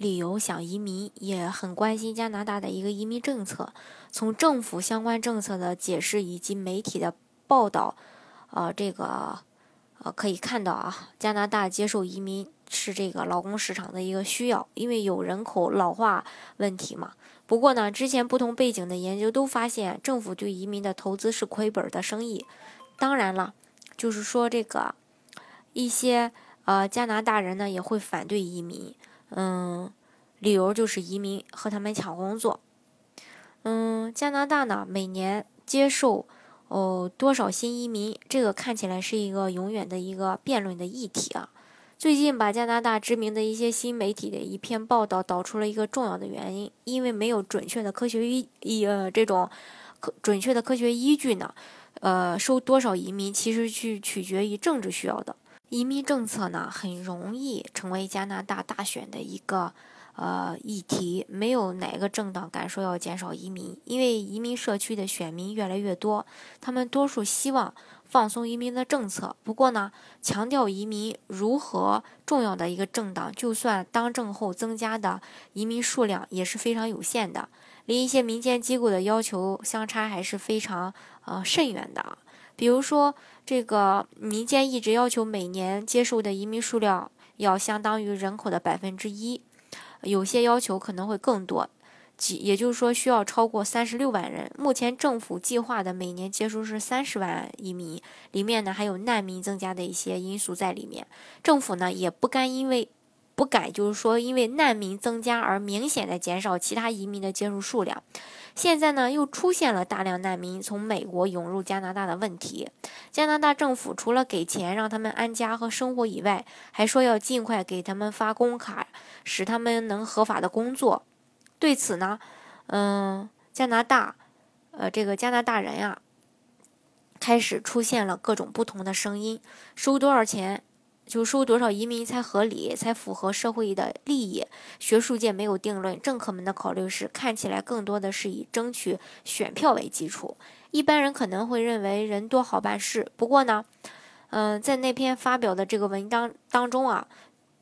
理由想移民，也很关心加拿大的一个移民政策。从政府相关政策的解释以及媒体的报道，呃，这个呃可以看到啊，加拿大接受移民是这个劳工市场的一个需要，因为有人口老化问题嘛。不过呢，之前不同背景的研究都发现，政府对移民的投资是亏本的生意。当然了，就是说这个一些呃加拿大人呢也会反对移民。嗯，理由就是移民和他们抢工作。嗯，加拿大呢每年接受哦多少新移民，这个看起来是一个永远的一个辩论的议题啊。最近把加拿大知名的一些新媒体的一篇报道导出了一个重要的原因，因为没有准确的科学依依呃这种可准确的科学依据呢，呃收多少移民其实去取决于政治需要的。移民政策呢，很容易成为加拿大大选的一个呃议题。没有哪个政党敢说要减少移民，因为移民社区的选民越来越多，他们多数希望放松移民的政策。不过呢，强调移民如何重要的一个政党，就算当政后增加的移民数量也是非常有限的，离一些民间机构的要求相差还是非常呃甚远的。比如说，这个民间一直要求每年接受的移民数量要相当于人口的百分之一，有些要求可能会更多，即也就是说需要超过三十六万人。目前政府计划的每年接收是三十万移民，里面呢还有难民增加的一些因素在里面。政府呢也不甘因为。不敢，就是说，因为难民增加而明显的减少其他移民的接受数量。现在呢，又出现了大量难民从美国涌入加拿大的问题。加拿大政府除了给钱让他们安家和生活以外，还说要尽快给他们发工卡，使他们能合法的工作。对此呢，嗯，加拿大，呃，这个加拿大人呀，开始出现了各种不同的声音，收多少钱？就收多少移民才合理，才符合社会的利益？学术界没有定论，政客们的考虑是看起来更多的是以争取选票为基础。一般人可能会认为人多好办事。不过呢，嗯，在那篇发表的这个文章当中啊，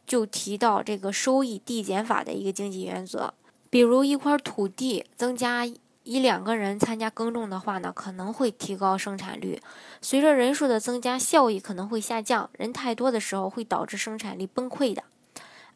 就提到这个收益递减法的一个经济原则，比如一块土地增加。一两个人参加耕种的话呢，可能会提高生产率。随着人数的增加，效益可能会下降。人太多的时候，会导致生产力崩溃的。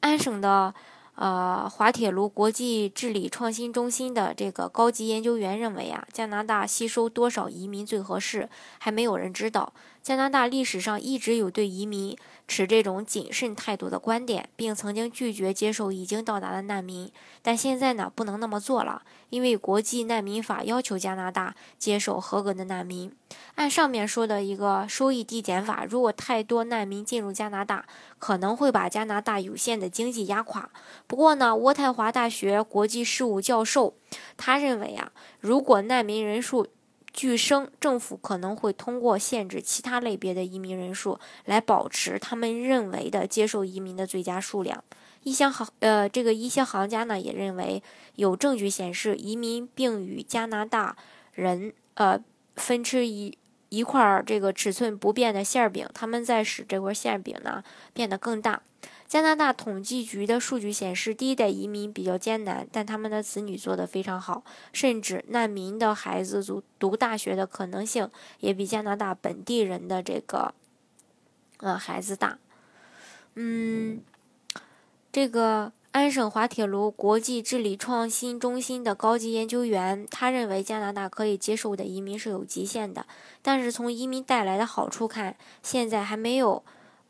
安省的呃滑铁卢国际治理创新中心的这个高级研究员认为啊，加拿大吸收多少移民最合适，还没有人知道。加拿大历史上一直有对移民持这种谨慎态度的观点，并曾经拒绝接受已经到达的难民。但现在呢，不能那么做了，因为国际难民法要求加拿大接受合格的难民。按上面说的一个收益递减法，如果太多难民进入加拿大，可能会把加拿大有限的经济压垮。不过呢，渥太华大学国际事务教授他认为啊，如果难民人数，据声，政府可能会通过限制其他类别的移民人数，来保持他们认为的接受移民的最佳数量。一些行呃，这个一些行家呢也认为，有证据显示移民并与加拿大人呃分吃一一块儿这个尺寸不变的馅饼，他们在使这块馅饼呢变得更大。加拿大统计局的数据显示，第一代移民比较艰难，但他们的子女做得非常好，甚至难民的孩子读读大学的可能性也比加拿大本地人的这个呃孩子大。嗯，这个安省滑铁卢国际治理创新中心的高级研究员，他认为加拿大可以接受的移民是有极限的，但是从移民带来的好处看，现在还没有。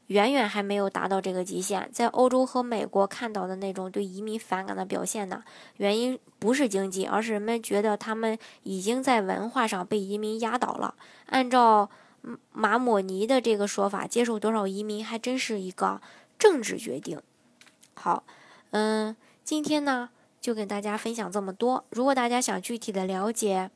远远还没有达到这个极限。在欧洲和美国看到的那种对移民反感的表现呢？原因不是经济，而是人们觉得他们已经在文化上被移民压倒了。按照马莫尼的这个说法，接受多少移民还真是一个政治决定。好，嗯，今天呢就跟大家分享这么多。如果大家想具体的了解，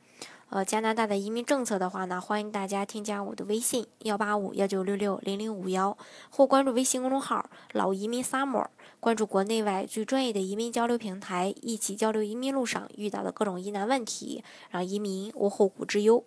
呃，加拿大的移民政策的话呢，欢迎大家添加我的微信幺八五幺九六六零零五幺，或关注微信公众号“老移民 summer”，关注国内外最专业的移民交流平台，一起交流移民路上遇到的各种疑难问题，让移民无后顾之忧。